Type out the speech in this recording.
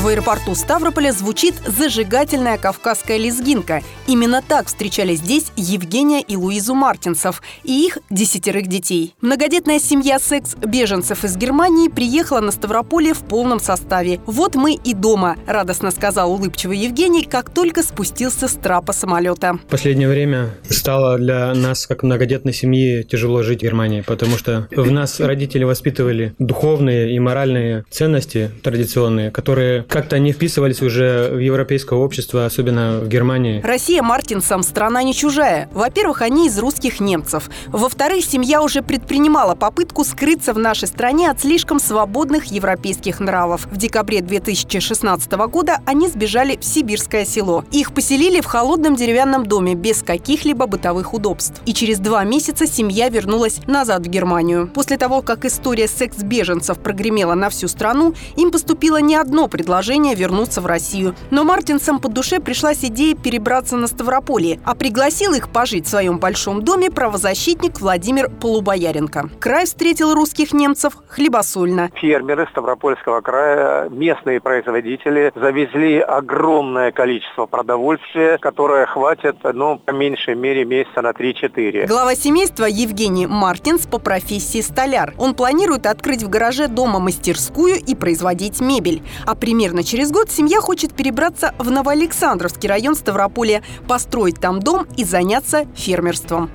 В аэропорту Ставрополя звучит зажигательная кавказская лезгинка. Именно так встречали здесь Евгения и Луизу Мартинсов и их десятерых детей. Многодетная семья секс-беженцев из Германии приехала на Ставрополье в полном составе. «Вот мы и дома», – радостно сказал улыбчивый Евгений, как только спустился с трапа самолета. В последнее время стало для нас, как многодетной семьи, тяжело жить в Германии, потому что в нас родители воспитывали духовные и моральные ценности традиционные, которые как-то не вписывались уже в европейское общество, особенно в Германии. Россия Мартинсам страна не чужая. Во-первых, они из русских немцев. Во-вторых, семья уже предпринимала попытку скрыться в нашей стране от слишком свободных европейских нравов. В декабре 2016 года они сбежали в сибирское село. Их поселили в холодном деревянном доме без каких-либо бытовых удобств. И через два месяца семья вернулась назад в Германию. После того, как история секс-беженцев прогремела на всю страну, им поступило не одно предложение предложение вернуться в Россию. Но Мартинсам по душе пришлась идея перебраться на Ставрополье, а пригласил их пожить в своем большом доме правозащитник Владимир Полубояренко. Край встретил русских немцев хлебосольно. Фермеры Ставропольского края, местные производители завезли огромное количество продовольствия, которое хватит, ну, по меньшей мере, месяца на 3-4. Глава семейства Евгений Мартинс по профессии столяр. Он планирует открыть в гараже дома мастерскую и производить мебель. А пример Примерно через год семья хочет перебраться в Новоалександровский район Ставрополя, построить там дом и заняться фермерством.